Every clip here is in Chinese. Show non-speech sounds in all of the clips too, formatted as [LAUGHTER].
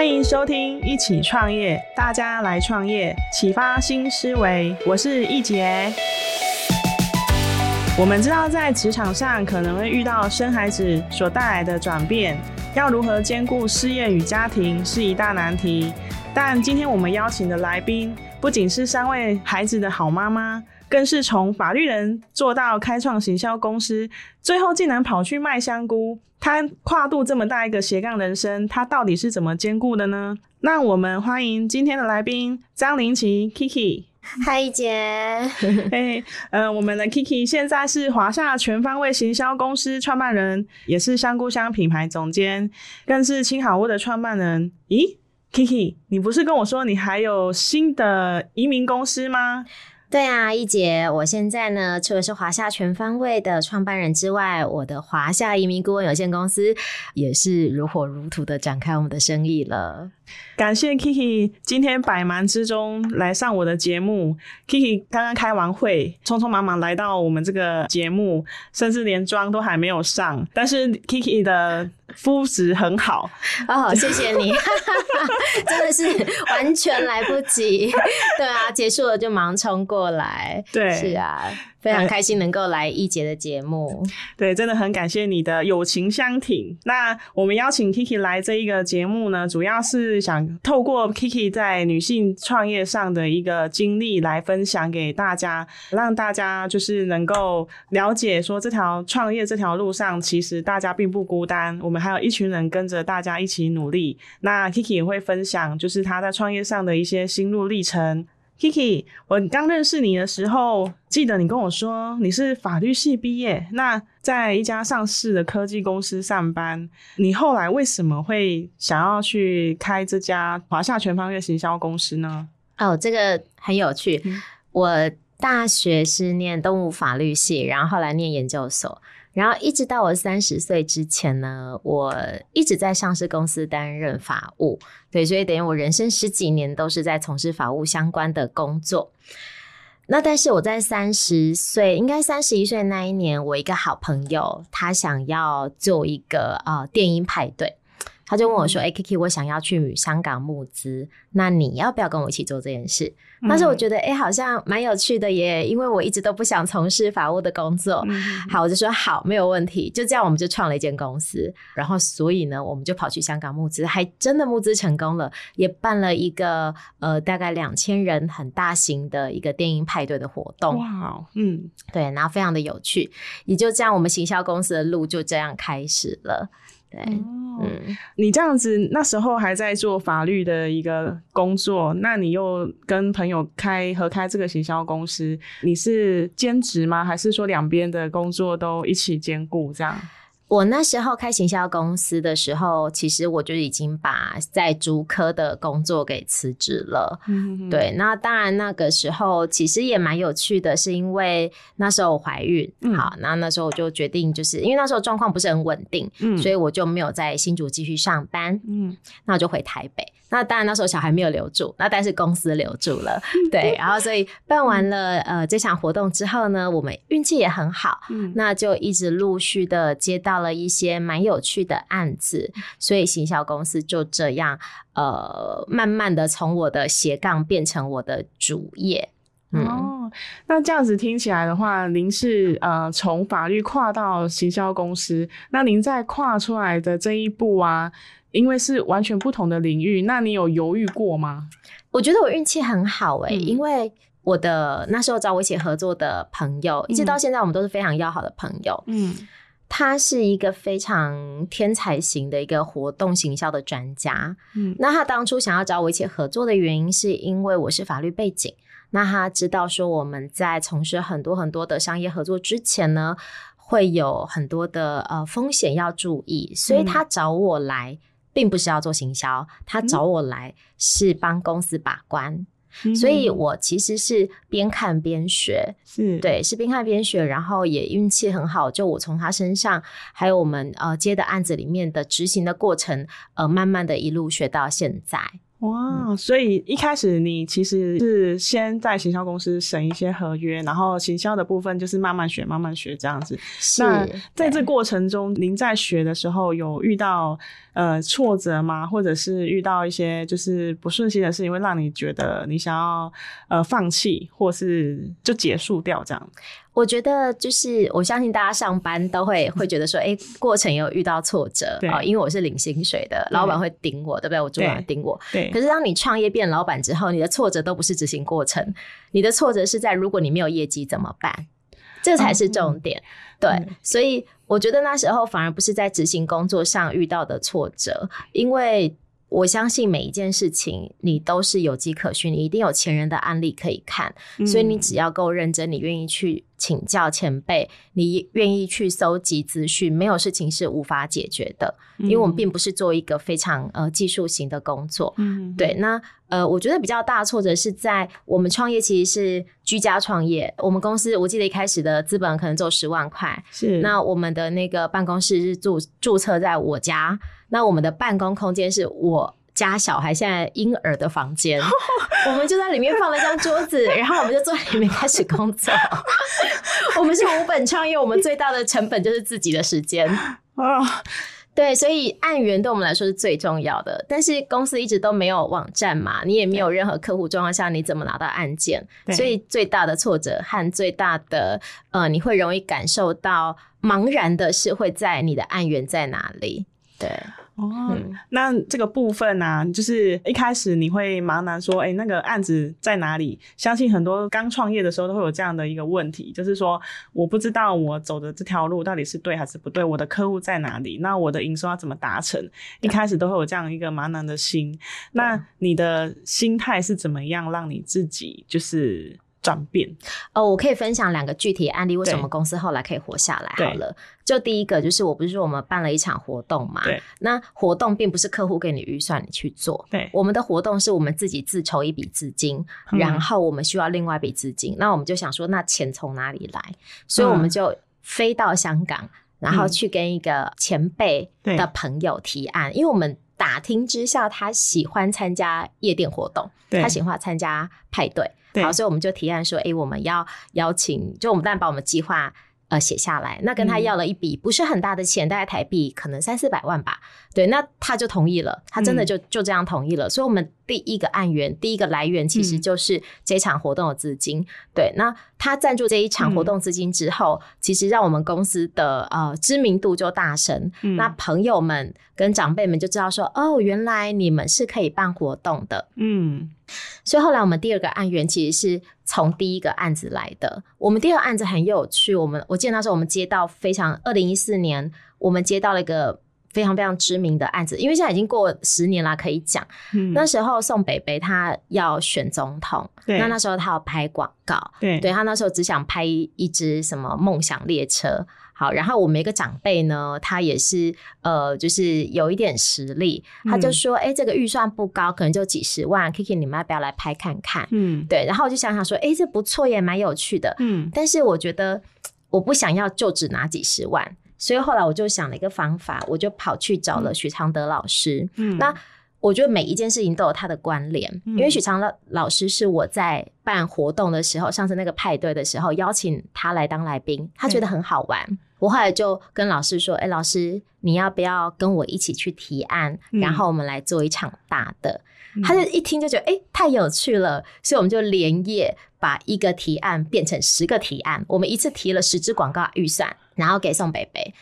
欢迎收听《一起创业》，大家来创业，启发新思维。我是易杰。我们知道，在职场上可能会遇到生孩子所带来的转变，要如何兼顾事业与家庭是一大难题。但今天我们邀请的来宾，不仅是三位孩子的好妈妈。更是从法律人做到开创行销公司，最后竟然跑去卖香菇。他跨度这么大一个斜杠人生，他到底是怎么兼顾的呢？那我们欢迎今天的来宾张林奇 Kiki。嗨，姐。[LAUGHS] 嘿，呃，我们的 Kiki 现在是华夏全方位行销公司创办人，也是香菇香品牌总监，更是青好屋的创办人。咦，Kiki，你不是跟我说你还有新的移民公司吗？对啊，一姐，我现在呢，除了是华夏全方位的创办人之外，我的华夏移民顾问有限公司也是如火如荼的展开我们的生意了。感谢 Kiki 今天百忙之中来上我的节目。Kiki 刚刚开完会，匆匆忙忙来到我们这个节目，甚至连妆都还没有上。但是 Kiki 的肤质很好哦，谢谢你，[LAUGHS] 真的是完全来不及。对啊，结束了就忙冲过来。对，是啊。非常开心能够来一杰的节目，[LAUGHS] 对，真的很感谢你的友情相挺。那我们邀请 Kiki 来这一个节目呢，主要是想透过 Kiki 在女性创业上的一个经历来分享给大家，让大家就是能够了解说，这条创业这条路上，其实大家并不孤单，我们还有一群人跟着大家一起努力。那 Kiki 也会分享，就是他在创业上的一些心路历程。Kiki，我刚认识你的时候，记得你跟我说你是法律系毕业，那在一家上市的科技公司上班。你后来为什么会想要去开这家华夏全方位行销公司呢？哦，这个很有趣。嗯、我大学是念动物法律系，然后后来念研究所。然后一直到我三十岁之前呢，我一直在上市公司担任法务，对，所以等于我人生十几年都是在从事法务相关的工作。那但是我在三十岁，应该三十一岁那一年，我一个好朋友他想要做一个呃电音派对。他就问我说：“哎、欸、，Kiki，我想要去香港募资，那你要不要跟我一起做这件事？”但是我觉得，哎、欸，好像蛮有趣的耶，因为我一直都不想从事法务的工作。嗯、好，我就说好，没有问题。就这样，我们就创了一间公司。然后，所以呢，我们就跑去香港募资，还真的募资成功了，也办了一个呃大概两千人很大型的一个电音派对的活动。哇，嗯，对，然后非常的有趣。也就这样，我们行销公司的路就这样开始了。对，哦、嗯，你这样子那时候还在做法律的一个工作，那你又跟朋友开合开这个行销公司，你是兼职吗？还是说两边的工作都一起兼顾这样？我那时候开行销公司的时候，其实我就已经把在竹科的工作给辞职了。对，那当然那个时候其实也蛮有趣的，是因为那时候我怀孕，嗯、好，那那时候我就决定，就是因为那时候状况不是很稳定，嗯、所以我就没有在新竹继续上班，嗯，那我就回台北。那当然那时候小孩没有留住，那但是公司留住了，对，[LAUGHS] 然后所以办完了呃这场活动之后呢，我们运气也很好，嗯，那就一直陆续的接到了一些蛮有趣的案子，所以行销公司就这样呃慢慢的从我的斜杠变成我的主业，嗯、哦，那这样子听起来的话，您是呃从法律跨到行销公司，那您在跨出来的这一步啊。因为是完全不同的领域，那你有犹豫过吗？我觉得我运气很好哎、欸，嗯、因为我的那时候找我一起合作的朋友，嗯、一直到现在我们都是非常要好的朋友。嗯，他是一个非常天才型的一个活动行销的专家。嗯，那他当初想要找我一起合作的原因，是因为我是法律背景。那他知道说我们在从事很多很多的商业合作之前呢，会有很多的呃风险要注意，所以他找我来。并不是要做行销，他找我来是帮公司把关。嗯、所以我其实是边看边学，是对，是边看边学，然后也运气很好，就我从他身上，还有我们呃接的案子里面的执行的过程，呃，慢慢的一路学到现在。哇，嗯、所以一开始你其实是先在行销公司审一些合约，然后行销的部分就是慢慢学，慢慢学这样子。是那在这过程中，您在学的时候有遇到呃挫折吗？或者是遇到一些就是不顺心的事情，会让你觉得你想要呃放弃，或是就结束掉这样？我觉得就是，我相信大家上班都会会觉得说，哎、欸，过程有遇到挫折啊、呃，因为我是领薪水的，老板会顶我，对不对？我主管会盯我。对。可是当你创业变老板之后，你的挫折都不是执行过程，你的挫折是在如果你没有业绩怎么办？这才是重点。嗯、对、嗯，所以我觉得那时候反而不是在执行工作上遇到的挫折，因为。我相信每一件事情你都是有迹可循，你一定有前人的案例可以看，嗯、所以你只要够认真，你愿意去请教前辈，你愿意去搜集资讯，没有事情是无法解决的。嗯、因为我们并不是做一个非常呃技术型的工作。嗯，对。那呃，我觉得比较大的挫折是在我们创业其实是居家创业，我们公司我记得一开始的资本可能只有十万块，是。那我们的那个办公室是注注册在我家。那我们的办公空间是我家小孩现在婴儿的房间，[LAUGHS] 我们就在里面放了一张桌子，然后我们就坐在里面开始工作。[LAUGHS] 我们是无本创业，我们最大的成本就是自己的时间啊。[LAUGHS] 对，所以案源对我们来说是最重要的。但是公司一直都没有网站嘛，你也没有任何客户状况下，你怎么拿到案件？所以最大的挫折和最大的呃，你会容易感受到茫然的是会在你的案源在哪里？对。哦、嗯，那这个部分呢、啊，就是一开始你会茫然说，哎、欸，那个案子在哪里？相信很多刚创业的时候都会有这样的一个问题，就是说，我不知道我走的这条路到底是对还是不对，我的客户在哪里？那我的营收要怎么达成？一开始都会有这样一个茫然的心。那你的心态是怎么样让你自己就是？转变。哦，我可以分享两个具体案例，为什么公司后来可以活下来？好了，就第一个就是，我不是说我们办了一场活动嘛？对，那活动并不是客户给你预算你去做，对，我们的活动是我们自己自筹一笔资金，然后我们需要另外一笔资金，嗯，那我们就想说，那钱从哪里来？所以我们就飞到香港，嗯，然后去跟一个前辈的朋友提案，因为我们打听之下，他喜欢参加夜店活动，他喜欢参加派对。好，所以我们就提案说，哎、欸，我们要邀请，就我们当然把我们计划呃写下来，那跟他要了一笔不是很大的钱，大概台币可能三四百万吧。对，那他就同意了，他真的就就这样同意了。所以，我们第一个案源，第一个来源其实就是这场活动的资金。对，那他赞助这一场活动资金之后，其实让我们公司的呃知名度就大升。那朋友们跟长辈们就知道说，哦，原来你们是可以办活动的。嗯。所以后来我们第二个案源其实是从第一个案子来的。我们第二个案子很有趣，我们我记得那时候我们接到非常，二零一四年我们接到了一个非常非常知名的案子，因为现在已经过十年了，可以讲。嗯。那时候宋北北他要选总统，那那时候他要拍广告，对，对他那时候只想拍一支什么梦想列车。好，然后我们一个长辈呢，他也是呃，就是有一点实力，他就说，哎、嗯，这个预算不高，可能就几十万，Kiki，你们要不要来拍看看？嗯，对。然后我就想想说，哎，这不错也蛮有趣的。嗯，但是我觉得我不想要就只拿几十万，所以后来我就想了一个方法，我就跑去找了许常德老师。嗯，那我觉得每一件事情都有它的关联，嗯、因为许常德老师是我在办活动的时候，上次那个派对的时候邀请他来当来宾，他觉得很好玩。我后来就跟老师说：“哎、欸，老师，你要不要跟我一起去提案？嗯、然后我们来做一场大的。嗯”他就一听就觉得：“哎、欸，太有趣了！”所以我们就连夜把一个提案变成十个提案。我们一次提了十支广告预算，然后给宋北北。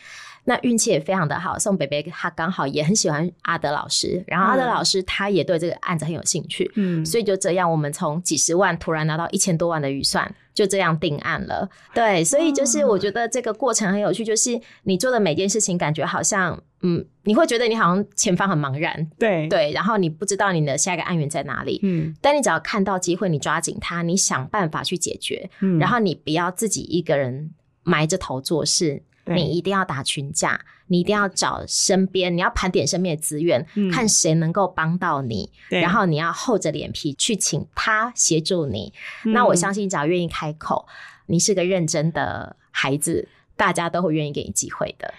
那运气也非常的好，宋北北他刚好也很喜欢阿德老师，然后阿德老师他也对这个案子很有兴趣，嗯，所以就这样，我们从几十万突然拿到一千多万的预算。就这样定案了，对，所以就是我觉得这个过程很有趣，就是你做的每件事情，感觉好像，嗯，你会觉得你好像前方很茫然，对。对，然后你不知道你的下一个案源在哪里，嗯，但你只要看到机会，你抓紧它，你想办法去解决，嗯，然后你不要自己一个人埋着头做事，你一定要打群架，你一定要找身边，你要盘点身边的资源，嗯、看谁能够帮到你，然后你要厚着脸皮去请他协助你。嗯、那我相信，只要愿意开口，你是个认真的孩子，大家都会愿意给你机会的。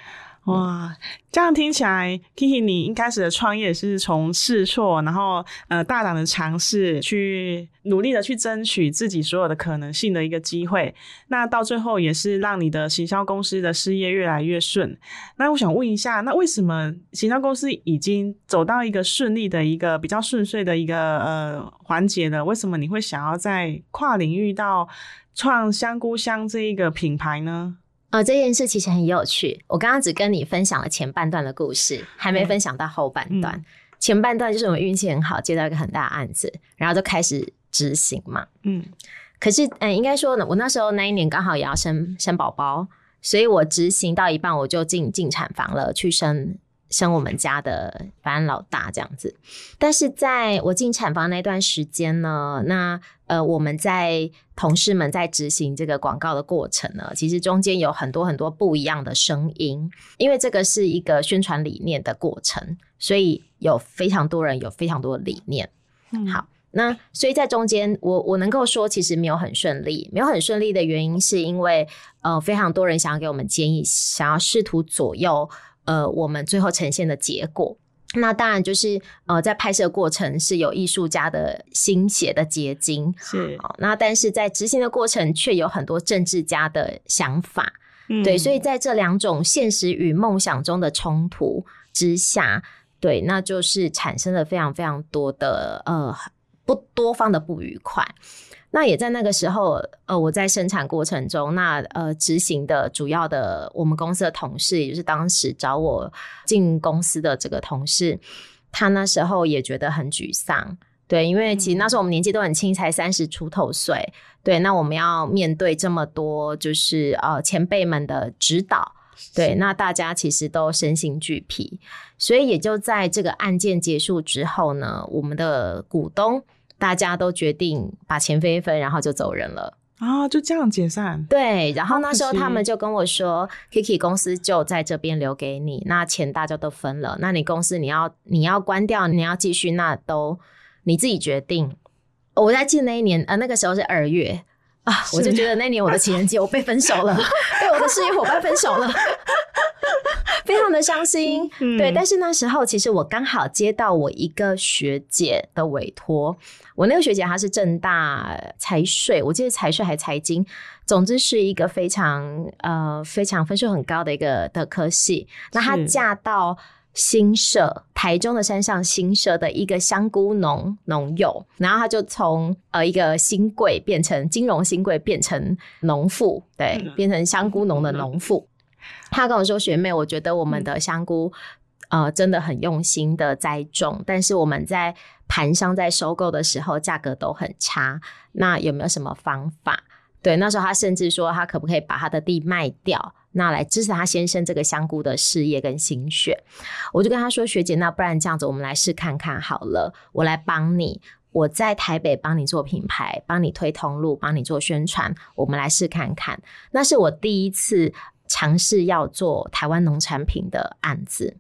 哇，这样听起来，Kiki，你一开始的创业是从试错，然后呃大胆的尝试，去努力的去争取自己所有的可能性的一个机会。那到最后也是让你的行销公司的事业越来越顺。那我想问一下，那为什么行销公司已经走到一个顺利的一个比较顺遂的一个呃环节了？为什么你会想要在跨领域到创香菇香这一个品牌呢？呃，这件事其实很有趣。我刚刚只跟你分享了前半段的故事，还没分享到后半段。嗯、前半段就是我们运气很好，接到一个很大的案子，然后就开始执行嘛。嗯，可是，嗯、呃，应该说呢，我那时候那一年刚好也要生生宝宝，所以我执行到一半，我就进进产房了，去生。生我们家的反正老大这样子，但是在我进产房那段时间呢，那呃我们在同事们在执行这个广告的过程呢，其实中间有很多很多不一样的声音，因为这个是一个宣传理念的过程，所以有非常多人有非常多的理念。嗯，好，那所以在中间，我我能够说其实没有很顺利，没有很顺利的原因是因为呃非常多人想要给我们建议，想要试图左右。呃，我们最后呈现的结果，那当然就是呃，在拍摄过程是有艺术家的心血的结晶，是。那但是在执行的过程却有很多政治家的想法，嗯、对。所以在这两种现实与梦想中的冲突之下，对，那就是产生了非常非常多的呃不多方的不愉快。那也在那个时候，呃，我在生产过程中，那呃，执行的主要的我们公司的同事，也就是当时找我进公司的这个同事，他那时候也觉得很沮丧，对，因为其实那时候我们年纪都很轻，才三十出头岁，对，那我们要面对这么多，就是呃前辈们的指导，对，那大家其实都身心俱疲，所以也就在这个案件结束之后呢，我们的股东。大家都决定把钱分一分，然后就走人了啊，就这样解散。对，然后那时候他们就跟我说，Kiki 公司就在这边留给你，那钱大家都分了，那你公司你要你要关掉，你要继续，那都你自己决定。我在记得那一年，呃，那个时候是二月啊，我就觉得那年我的情人节我被分手了，[LAUGHS] 被我的事业伙伴分手了。[LAUGHS] 非常的伤心，嗯，对。但是那时候，其实我刚好接到我一个学姐的委托。我那个学姐她是正大财税，我记得财税还财经，总之是一个非常呃非常分数很高的一个的科系。那她嫁到新社台中的山上新社的一个香菇农农友，然后他就从呃一个新贵变成金融新贵，变成农妇，对，变成香菇农的农妇。他跟我说：“学妹，我觉得我们的香菇，呃，真的很用心的栽种，但是我们在盘商在收购的时候价格都很差。那有没有什么方法？对，那时候他甚至说他可不可以把他的地卖掉，那来支持他先生这个香菇的事业跟心血。我就跟他说：学姐，那不然这样子，我们来试看看好了，我来帮你，我在台北帮你做品牌，帮你推通路，帮你做宣传，我们来试看看。那是我第一次。”尝试要做台湾农产品的案子，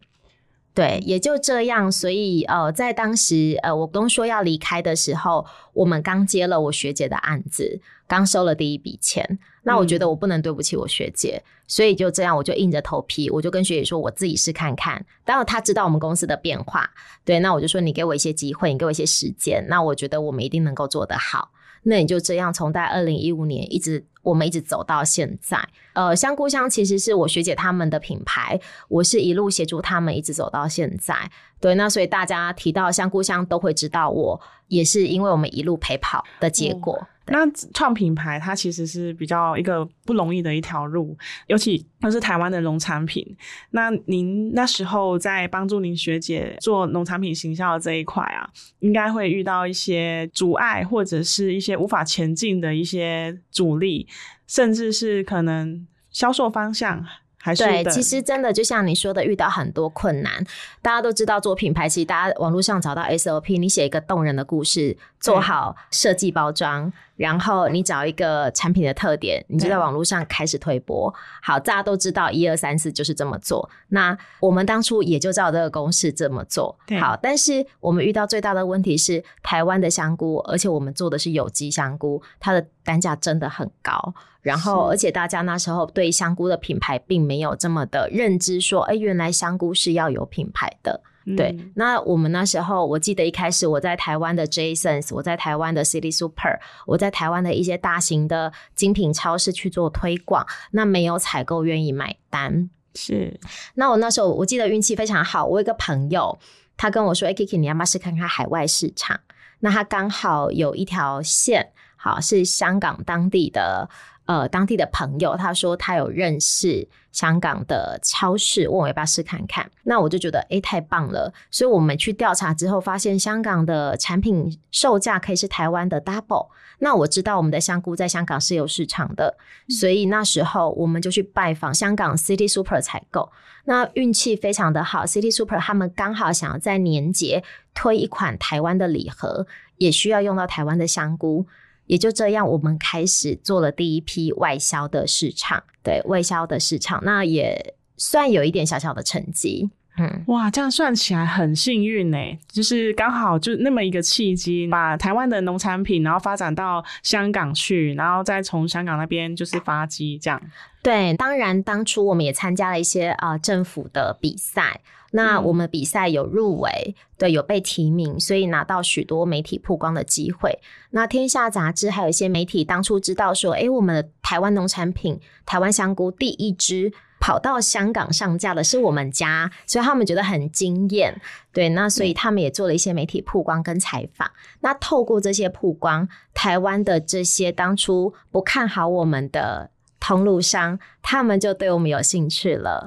对，也就这样。所以，呃，在当时，呃，我刚说要离开的时候，我们刚接了我学姐的案子，刚收了第一笔钱。那我觉得我不能对不起我学姐，嗯、所以就这样，我就硬着头皮，我就跟学姐说，我自己试看看。当然，她知道我们公司的变化，对，那我就说，你给我一些机会，你给我一些时间，那我觉得我们一定能够做得好。那你就这样，从在二零一五年一直。我们一直走到现在，呃，香菇香其实是我学姐他们的品牌，我是一路协助他们一直走到现在。对，那所以大家提到香菇香都会知道我，也是因为我们一路陪跑的结果。嗯那创品牌，它其实是比较一个不容易的一条路，尤其它是台湾的农产品。那您那时候在帮助您学姐做农产品行销的这一块啊，应该会遇到一些阻碍，或者是一些无法前进的一些阻力，甚至是可能销售方向。还是对，其实真的就像你说的，遇到很多困难。大家都知道做品牌，其实大家网络上找到 SOP，你写一个动人的故事，做好设计包装，然后你找一个产品的特点，你就在网络上开始推播。好，大家都知道一二三四就是这么做。那我们当初也就照这个公式这么做。好，但是我们遇到最大的问题是台湾的香菇，而且我们做的是有机香菇，它的单价真的很高。然后，而且大家那时候对香菇的品牌并没有这么的认知，说，哎，原来香菇是要有品牌的。对，那我们那时候，我记得一开始我在台湾的 Jasons，我在台湾的 City Super，我在台湾的一些大型的精品超市去做推广，那没有采购愿意买单。是，那我那时候我记得运气非常好，我有一个朋友，他跟我说：“哎，Kiki，你要不要试看看海外市场？”那他刚好有一条线，好，是香港当地的。呃，当地的朋友他说他有认识香港的超市，问我要不要试看看。那我就觉得，哎、欸，太棒了！所以我们去调查之后，发现香港的产品售价可以是台湾的 double。那我知道我们的香菇在香港是有市场的，所以那时候我们就去拜访香港 City Super 采购。那运气非常的好，City Super 他们刚好想要在年节推一款台湾的礼盒，也需要用到台湾的香菇。也就这样，我们开始做了第一批外销的市场，对外销的市场，那也算有一点小小的成绩。嗯，哇，这样算起来很幸运呢，就是刚好就那么一个契机，把台湾的农产品，然后发展到香港去，然后再从香港那边就是发迹这样。对，当然当初我们也参加了一些啊、呃、政府的比赛。那我们比赛有入围，嗯，对，有被提名，所以拿到许多媒体曝光的机会。那天下杂志还有一些媒体当初知道说，诶，我们的台湾农产品，台湾香菇第一支跑到香港上架的是我们家，所以他们觉得很惊艳。对，那所以他们也做了一些媒体曝光跟采访。那透过这些曝光，台湾的这些当初不看好我们的通路商，他们就对我们有兴趣了。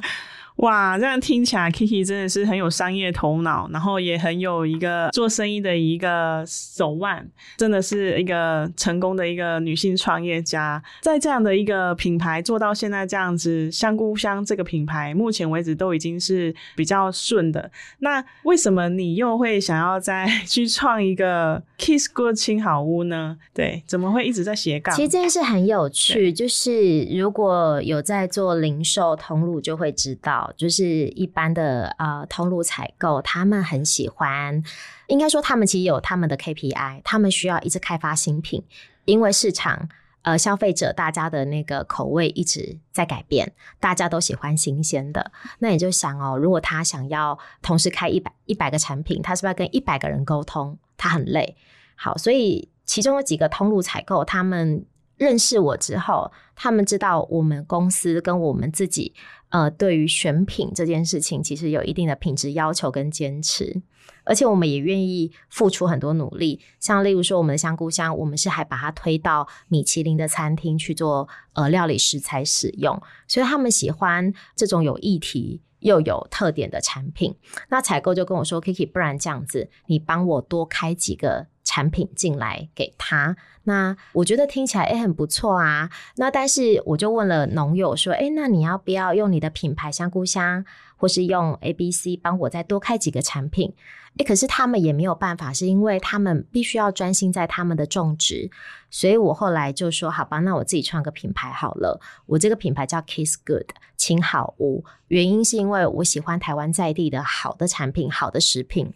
哇，这样听起来，Kiki 真的是很有商业头脑，然后也很有一个做生意的一个手腕，真的是一个成功的一个女性创业家。在这样的一个品牌做到现在这样子，香菇香这个品牌，目前为止都已经是比较顺的。那为什么你又会想要再 [LAUGHS] 去创一个 Kiss Good 青好屋呢？对，怎么会一直在斜杠？其实这件事很有趣，就是如果有在做零售通路，就会知道。就是一般的呃通路采购，他们很喜欢，应该说他们其实有他们的 KPI，他们需要一直开发新品，因为市场呃消费者大家的那个口味一直在改变，大家都喜欢新鲜的。那你就想哦，如果他想要同时开一百一百个产品，他是不是要跟一百个人沟通？他很累。好，所以其中有几个通路采购，他们认识我之后，他们知道我们公司跟我们自己。呃，对于选品这件事情，其实有一定的品质要求跟坚持，而且我们也愿意付出很多努力。像例如说，我们的香菇香，我们是还把它推到米其林的餐厅去做呃料理食材使用，所以他们喜欢这种有议题又有特点的产品。那采购就跟我说，Kiki，不然这样子，你帮我多开几个。产品进来给他，那我觉得听起来诶很不错啊。那但是我就问了农友说，诶那你要不要用你的品牌香菇香，或是用 A B C 帮我再多开几个产品？诶可是他们也没有办法，是因为他们必须要专心在他们的种植。所以我后来就说，好吧，那我自己创个品牌好了。我这个品牌叫 Kiss Good 青好屋，原因是因为我喜欢台湾在地的好的产品，好的食品。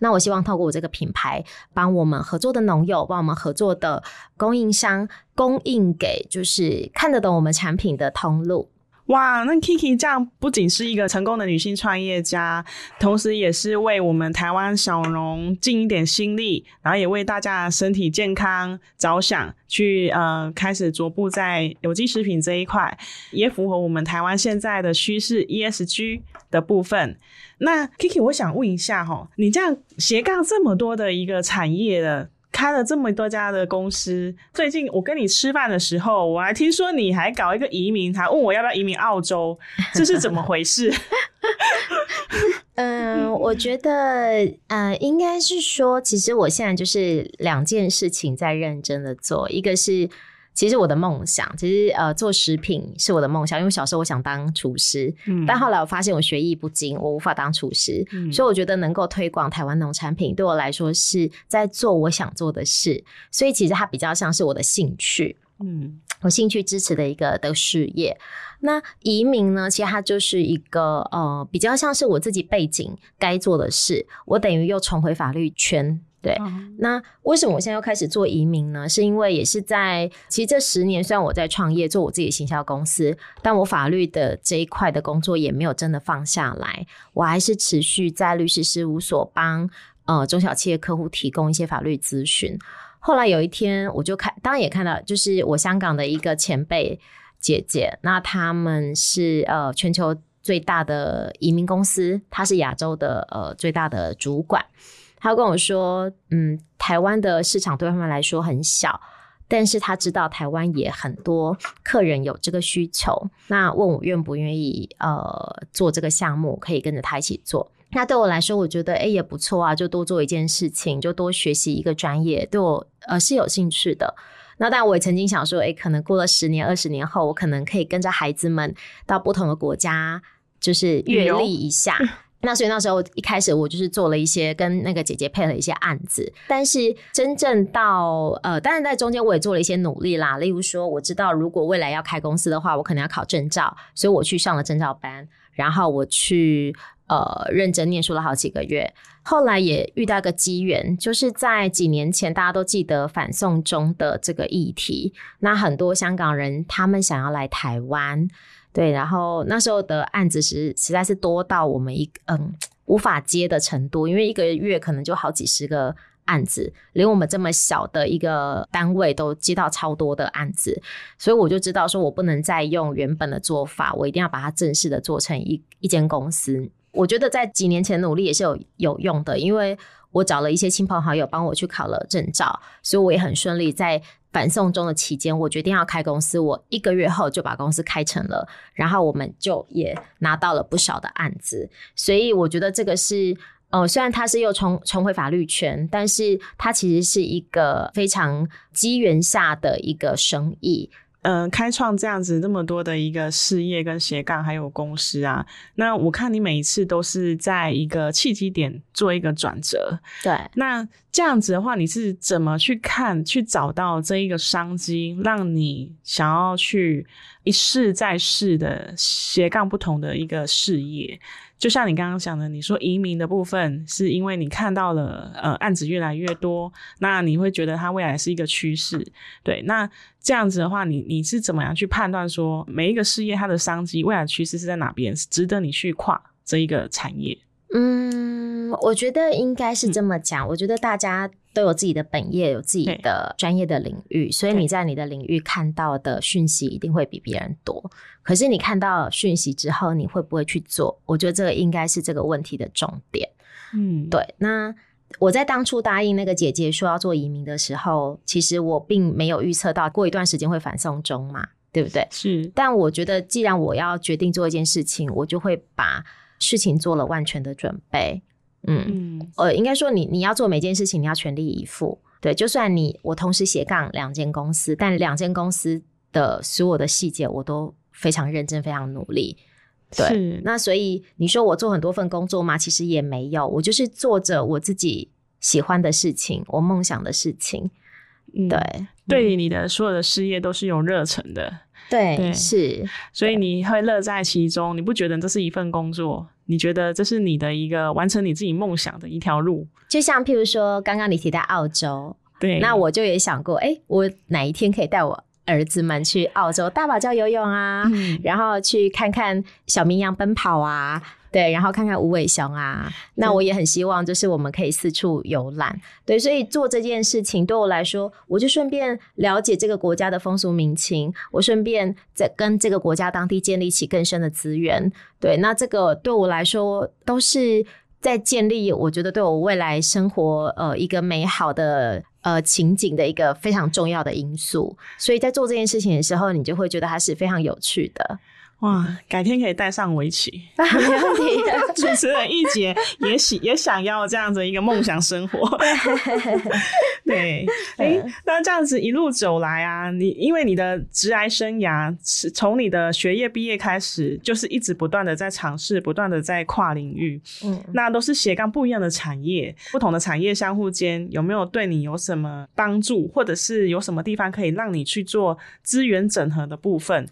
那我希望透过我这个品牌，帮我们合作的农友，帮我们合作的供应商，供应给就是看得懂我们产品的通路。哇，那 Kiki 这样不仅是一个成功的女性创业家，同时也是为我们台湾小农尽一点心力，然后也为大家身体健康着想，去呃开始逐步在有机食品这一块，也符合我们台湾现在的趋势 ESG 的部分。那 Kiki，我想问一下哈，你这样斜杠这么多的一个产业的。开了这么多家的公司，最近我跟你吃饭的时候，我还听说你还搞一个移民，还问我要不要移民澳洲，这是怎么回事？嗯，[LAUGHS] 我觉得，呃，应该是说，其实我现在就是两件事情在认真的做，一个是。其实我的梦想，其实呃做食品是我的梦想，因为小时候我想当厨师，嗯但后来我发现我学艺不精，我无法当厨师，嗯所以我觉得能够推广台湾农产品，对我来说是在做我想做的事，所以其实它比较像是我的兴趣。嗯我兴趣支持的一个的事业。那移民呢？其实它就是一个呃，比较像是我自己背景该做的事。我等于又重回法律圈。对，嗯那为什么我现在要开始做移民呢？是因为也是在其实这十年，虽然我在创业做我自己的行销公司，但我法律的这一块的工作也没有真的放下来，我还是持续在律师事务所帮呃中小企业客户提供一些法律咨询。后来有一天，我就看，当然也看到，就是我香港的一个前辈姐姐，那他们是呃全球最大的移民公司，他是亚洲的呃最大的主管。他跟我说，嗯，台湾的市场对他们来说很小，但是他知道台湾也很多客人有这个需求，那问我愿不愿意呃做这个项目，可以跟着他一起做。那对我来说，我觉得诶也不错啊，就多做一件事情，就多学习一个专业，对我呃是有兴趣的。那当然，我也曾经想说，诶可能过了十年、二十年后，我可能可以跟着孩子们到不同的国家，就是阅历一下。[LAUGHS] 那所以那时候一开始，我就是做了一些跟那个姐姐配了一些案子，但是真正到呃，当然在中间我也做了一些努力啦。例如说，我知道如果未来要开公司的话，我可能要考证照，所以我去上了证照班，然后我去。呃，认真念书了好几个月，后来也遇到一个机缘，就是在几年前，大家都记得反送中的这个议题，那很多香港人他们想要来台湾，对，然后那时候的案子实实在是多到我们一嗯无法接的程度，因为一个月可能就好几十个案子，连我们这么小的一个单位都接到超多的案子，所以我就知道说我不能再用原本的做法，我一定要把它正式的做成一一间公司。我觉得在几年前努力也是有有用的，因为我找了一些亲朋好友帮我去考了证照，所以我也很顺利。在反送中的期间，我决定要开公司，我一个月后就把公司开成了，然后我们就也拿到了不少的案子。所以我觉得这个是，呃，虽然他是又重重回法律圈，但是他其实是一个非常机缘下的一个生意。嗯、呃，开创这样子那么多的一个事业跟斜杠，还有公司啊，那我看你每一次都是在一个契机点做一个转折。对，那这样子的话，你是怎么去看、去找到这一个商机，让你想要去一试再试的斜杠不同的一个事业？就像你刚刚讲的，你说移民的部分是因为你看到了呃案子越来越多，那你会觉得它未来是一个趋势。对，那这样子的话，你你是怎么样去判断说每一个事业它的商机未来趋势是在哪边，值得你去跨这一个产业？嗯，我觉得应该是这么讲。嗯、我觉得大家都有自己的本业，有自己的专业的领域，所以你在你的领域看到的讯息一定会比别人多。可是你看到讯息之后，你会不会去做？我觉得这个应该是这个问题的重点。嗯，对。那我在当初答应那个姐姐说要做移民的时候，其实我并没有预测到过一段时间会反送中嘛，对不对？是。但我觉得，既然我要决定做一件事情，我就会把事情做了万全的准备。嗯嗯，呃，应该说你你要做每件事情，你要全力以赴。对，就算你我同时斜杠两间公司，但两间公司的所有的细节我都非常认真，非常努力。对，那所以你说我做很多份工作吗？其实也没有，我就是做着我自己喜欢的事情，我梦想的事情。嗯、对，对你的所有的事业都是有热忱的。对，对是，所以你会乐在其中，你不觉得这是一份工作？你觉得这是你的一个完成你自己梦想的一条路？就像譬如说，刚刚你提到澳洲，对，那我就也想过，哎、欸，我哪一天可以带我儿子们去澳洲大堡礁游泳啊，嗯、然后去看看小绵羊奔跑啊。对，然后看看无尾熊啊，那我也很希望，就是我们可以四处游览。对，所以做这件事情对我来说，我就顺便了解这个国家的风俗民情，我顺便在跟这个国家当地建立起更深的资源。对，那这个对我来说都是在建立，我觉得对我未来生活呃一个美好的呃情景的一个非常重要的因素。所以在做这件事情的时候，你就会觉得它是非常有趣的。哇，改天可以带上围棋，没问题。[LAUGHS] 主持人鎰榤也喜也想要这样子一个梦想生活。对，哎、欸，那这样子一路走来啊，你因为你的职涯生涯是从你的学业毕业开始，就是一直不断的在尝试，不断的在跨领域。嗯，那都是斜杠不一样的产业，不同的产业相互间有没有对你有什么帮助，或者是有什么地方可以让你去做资源整合的部分？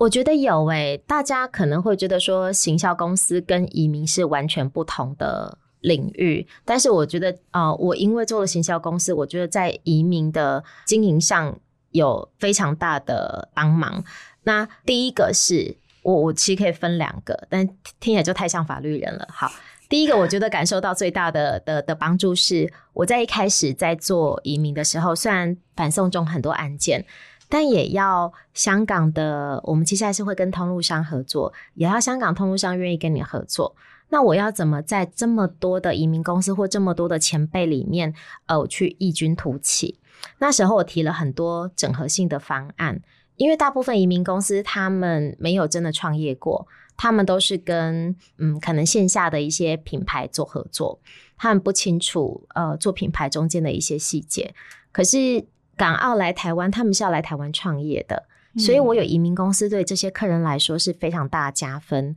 我觉得有诶、大家可能会觉得说行销公司跟移民是完全不同的领域，但是我觉得，呃，我因为做了行销公司，我觉得在移民的经营上有非常大的帮忙。那第一个是我，我其实可以分两个，但听起来就太像法律人了。好，第一个我觉得感受到最大的的的帮助是，我在一开始在做移民的时候，虽然反送中很多案件。但也要香港的，我们接下来是会跟通路商合作，也要香港通路商愿意跟你合作。那我要怎么在这么多的移民公司或这么多的前辈里面，呃，去异军突起？那时候我提了很多整合性的方案，因为大部分移民公司他们没有真的创业过，他们都是跟嗯可能线下的一些品牌做合作，他们不清楚呃做品牌中间的一些细节，可是。港澳来台湾，他们是要来台湾创业的，所以我有移民公司，对这些客人来说是非常大的加分。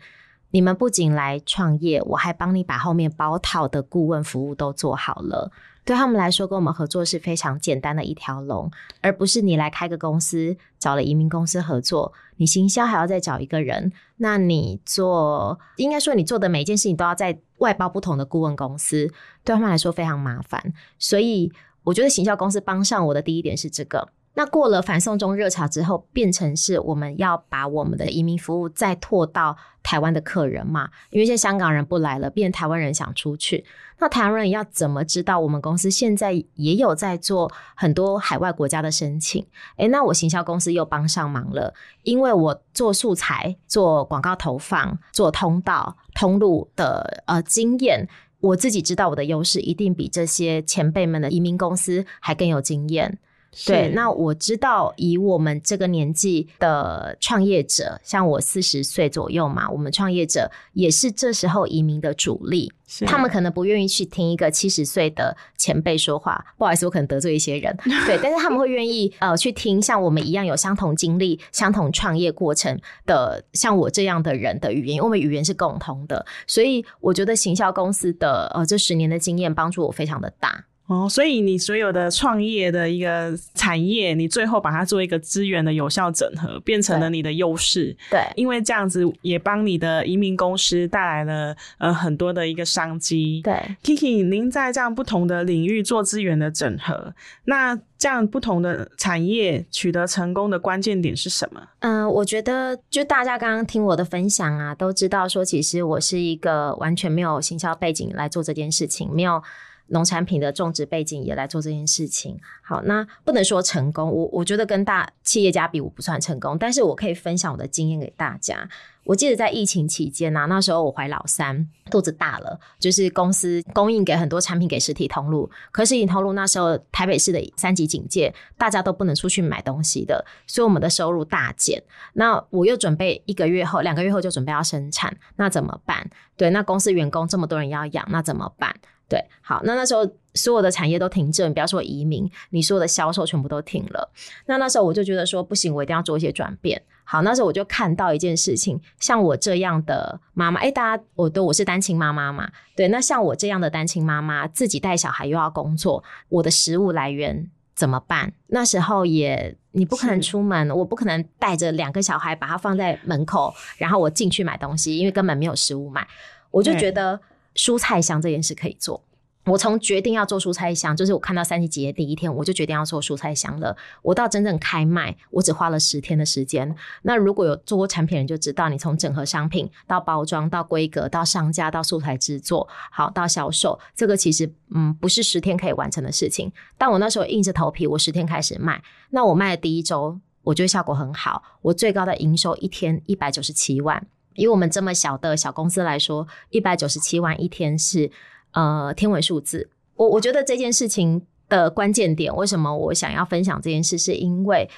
你们不仅来创业，我还帮你把后面包套的顾问服务都做好了。对他们来说，跟我们合作是非常简单的一条龙，而不是你来开个公司，找了移民公司合作，你行销还要再找一个人，那你做，应该说你做的每一件事情都要在外包不同的顾问公司，对他们来说非常麻烦，所以。我觉得行销公司帮上我的第一点是这个。那过了反送中热潮之后，变成是我们要把我们的移民服务再拓到台湾的客人嘛？因为现在香港人不来了，变台湾人想出去。那台湾人要怎么知道我们公司现在也有在做很多海外国家的申请？诶，那我行销公司又帮上忙了，因为我做素材、做广告投放、做通道通路的呃经验。我自己知道我的优势一定比这些前辈们的移民公司还更有经验。对，那我知道以我们这个年纪的创业者，像我四十岁左右嘛，我们创业者也是这时候移民的主力。他们可能不愿意去听一个七十岁的前辈说话，不好意思，我可能得罪一些人。[LAUGHS] 对，但是他们会愿意呃去听像我们一样有相同经历、相同创业过程的像我这样的人的语言，因为我们语言是共同的，所以我觉得行销公司的呃这十年的经验帮助我非常的大。哦，所以你所有的创业的一个产业，你最后把它做一个资源的有效整合，变成了你的优势。对，因为这样子也帮你的移民公司带来了呃很多的一个商机。对，Kiki，您在这样不同的领域做资源的整合，那这样不同的产业取得成功的关键点是什么？嗯、呃，我觉得就大家刚刚听我的分享啊，都知道说，其实我是一个完全没有行销背景来做这件事情，没有。农产品的种植背景也来做这件事情，好，那不能说成功，我我觉得跟大企业家比，我不算成功，但是我可以分享我的经验给大家。我记得在疫情期间啊，那时候我怀老三，肚子大了，就是公司供应给很多产品给实体通路，可实体通路那时候台北市的三级警戒，大家都不能出去买东西的，所以我们的收入大减。那我又准备一个月后、两个月后就准备要生产，那怎么办？对，那公司员工这么多人要养，那怎么办？对，好，那那时候所有的产业都停滞，你不要说移民，你所有的销售全部都停了。那那时候我就觉得说不行，我一定要做一些转变。好，那时候我就看到一件事情，像我这样的妈妈，哎，大家我都我是单亲妈妈嘛，对，那像我这样的单亲妈妈，自己带小孩又要工作，我的食物来源怎么办？那时候也你不可能出门，我不可能带着两个小孩把它放在门口，然后我进去买东西，因为根本没有食物买，我就觉得。蔬菜箱这件事可以做。我从决定要做蔬菜箱，就是我看到三级节第一天，我就决定要做蔬菜箱了。我到真正开卖，我只花了十天的时间。那如果有做过产品人就知道，你从整合商品到包装到规格到上架到素材制作，好到销售，这个其实嗯不是十天可以完成的事情。但我那时候硬着头皮，我十天开始卖。那我卖的第一周，我觉得效果很好，我最高的营收一天一百九十七万。以我们这么小的小公司来说，一百九十七万一天是呃天文数字。我我觉得这件事情的关键点，为什么我想要分享这件事，是因为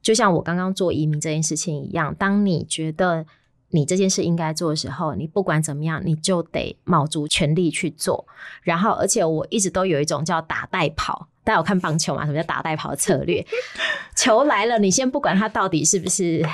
就像我刚刚做移民这件事情一样，当你觉得你这件事应该做的时候，你不管怎么样，你就得卯足全力去做。然后，而且我一直都有一种叫打带跑。大家有看棒球嘛？什么叫打带跑的策略？[LAUGHS] 球来了，你先不管它到底是不是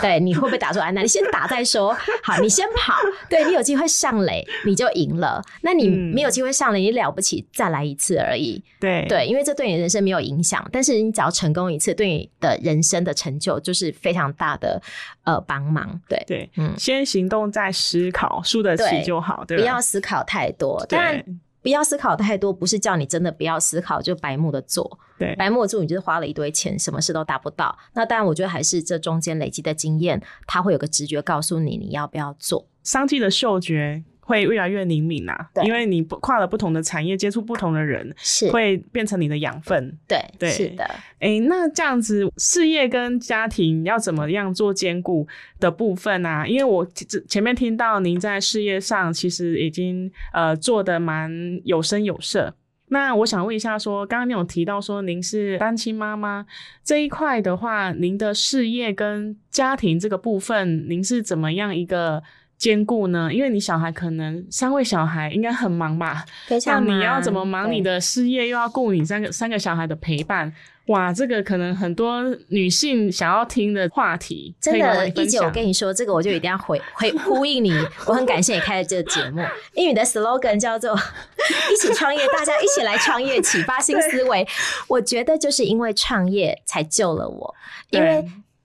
对，你会不会打出安打？你先打再说。好，你先跑，对，你有机会上垒，你就赢了。那你没有机会上垒，你了不起，再来一次而已。对对，因为这对你的人生没有影响，但是你只要成功一次，对你的人生的成就就是非常大的呃帮忙。对对，嗯，先行动再思考，输得起就好，对，不要思考太多。但不要思考太多，不是叫你真的不要思考，就白目的做。对，白目的做，你就是花了一堆钱，什么事都达不到。那当然，我觉得还是这中间累积的经验，它会有个直觉告诉你你要不要做。商机的嗅觉。会越来越灵敏啊，因为你跨了不同的产业，接触不同的人，是会变成你的养分。对对，是的。哎、欸，那这样子事业跟家庭要怎么样做兼顾的部分啊？因为我前面听到您在事业上其实已经呃做的蛮有声有色。那我想问一下说，说刚刚你有提到说您是单亲妈妈这一块的话，您的事业跟家庭这个部分，您是怎么样一个？兼顾呢？因为你小孩可能三位小孩应该很忙吧？非常忙。那你要怎么忙你的事业，又要顾你三个三个小孩的陪伴？哇，这个可能很多女性想要听的话题。真的，一姐，我跟你说，这个我就一定要回 [LAUGHS] 回呼应你。我很感谢你开了这个节目，因为你的 slogan 叫做 [LAUGHS] “一起创业，大家一起来创业，启发新思维”。[LAUGHS] 我觉得就是因为创业才救了我，因为。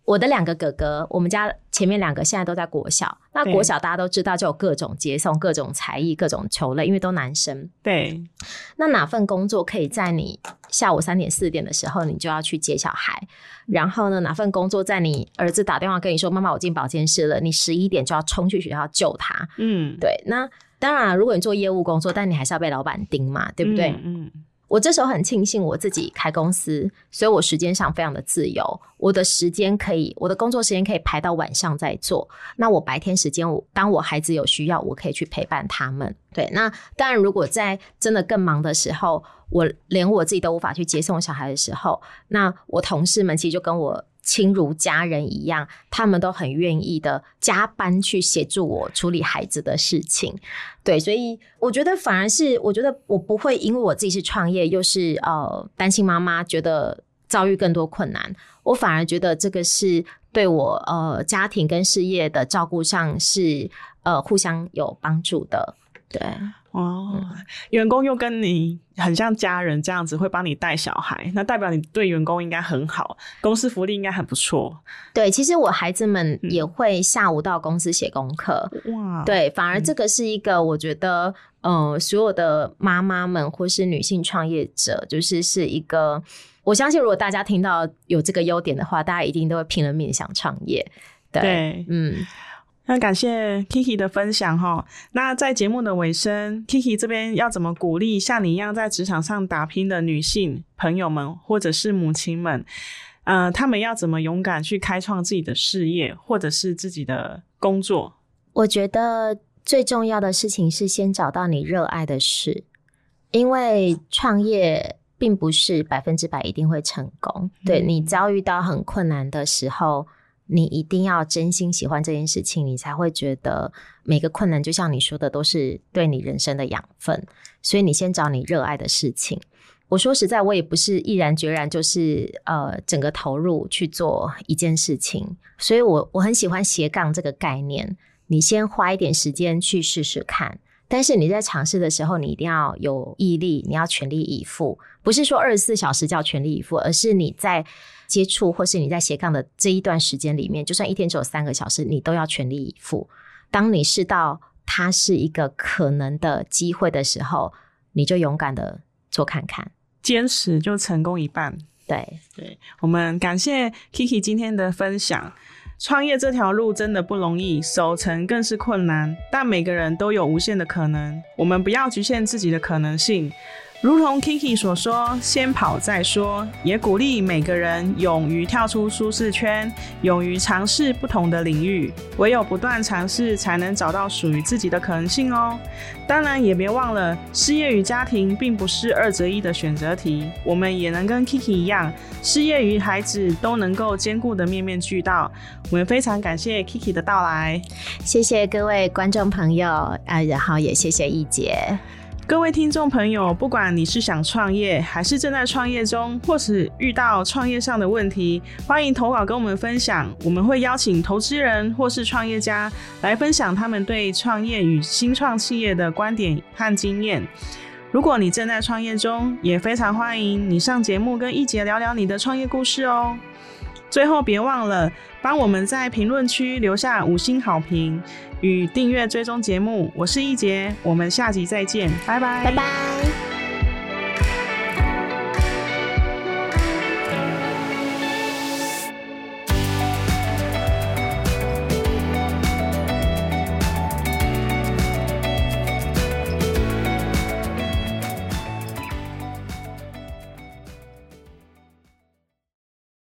我的两个哥哥，我们家前面两个现在都在国小。那国小大家都知道，就有各种接送、各种才艺、各种球类，因为都男生。对。那哪份工作可以在你下午三点四点的时候，你就要去接小孩？然后呢，哪份工作在你儿子打电话跟你说：“妈妈，我进保健室了。”你十一点就要冲去学校救他。嗯，对。那当然，如果你做业务工作，但你还是要被老板盯嘛，对不对？嗯。嗯我这时候很庆幸我自己开公司，所以我时间上非常的自由。我的时间可以，我的工作时间可以排到晚上再做。那我白天时间，我当我孩子有需要，我可以去陪伴他们。对，那当然，如果在真的更忙的时候，我连我自己都无法去接送小孩的时候，那我同事们其实就跟我。亲如家人一样，他们都很愿意的加班去协助我处理孩子的事情。对，所以我觉得反而是，我觉得我不会因为我自己是创业，又是呃单亲妈妈，觉得遭遇更多困难。我反而觉得这个是对我呃家庭跟事业的照顾上是呃互相有帮助的。对。哦，员工又跟你很像家人这样子，会帮你带小孩，那代表你对员工应该很好，公司福利应该很不错。对，其实我孩子们也会下午到公司写功课。哇，对，反而这个是一个我觉得，嗯、呃，所有的妈妈们或是女性创业者，就是是一个，我相信如果大家听到有这个优点的话，大家一定都会拼了命想创业。对，对嗯。那感谢 Kiki 的分享哈。那在节目的尾声，Kiki 这边要怎么鼓励像你一样在职场上打拼的女性朋友们，或者是母亲们？呃，他们要怎么勇敢去开创自己的事业，或者是自己的工作？我觉得最重要的事情是先找到你热爱的事，因为创业并不是百分之百一定会成功。对，你遭遇到很困难的时候。你一定要真心喜欢这件事情，你才会觉得每个困难，就像你说的，都是对你人生的养分。所以你先找你热爱的事情。我说实在，我也不是毅然决然就是呃整个投入去做一件事情。所以我我很喜欢斜杠这个概念。你先花一点时间去试试看，但是你在尝试的时候，你一定要有毅力，你要全力以赴。不是说二十四小时叫全力以赴，而是你在。接触或是你在斜杠的这一段时间里面，就算一天只有三个小时，你都要全力以赴。当你试到它是一个可能的机会的时候，你就勇敢的做看看，坚持就成功一半。对对，我们感谢 Kiki 今天的分享。创业这条路真的不容易，守成更是困难，但每个人都有无限的可能。我们不要局限自己的可能性。如同 Kiki 所说，先跑再说，也鼓励每个人勇于跳出舒适圈，勇于尝试不同的领域。唯有不断尝试，才能找到属于自己的可能性哦。当然，也别忘了，事业与家庭并不是二择一的选择题。我们也能跟 Kiki 一样，事业与孩子都能够兼顾的面面俱到。我们非常感谢 Kiki 的到来，谢谢各位观众朋友啊，然后也谢谢易杰。各位听众朋友，不管你是想创业，还是正在创业中，或是遇到创业上的问题，欢迎投稿跟我们分享。我们会邀请投资人或是创业家来分享他们对创业与新创企业的观点和经验。如果你正在创业中，也非常欢迎你上节目跟易杰聊聊你的创业故事哦。最后，别忘了帮我们在评论区留下五星好评与订阅追踪节目。我是一杰，我们下集再见，拜拜，拜拜。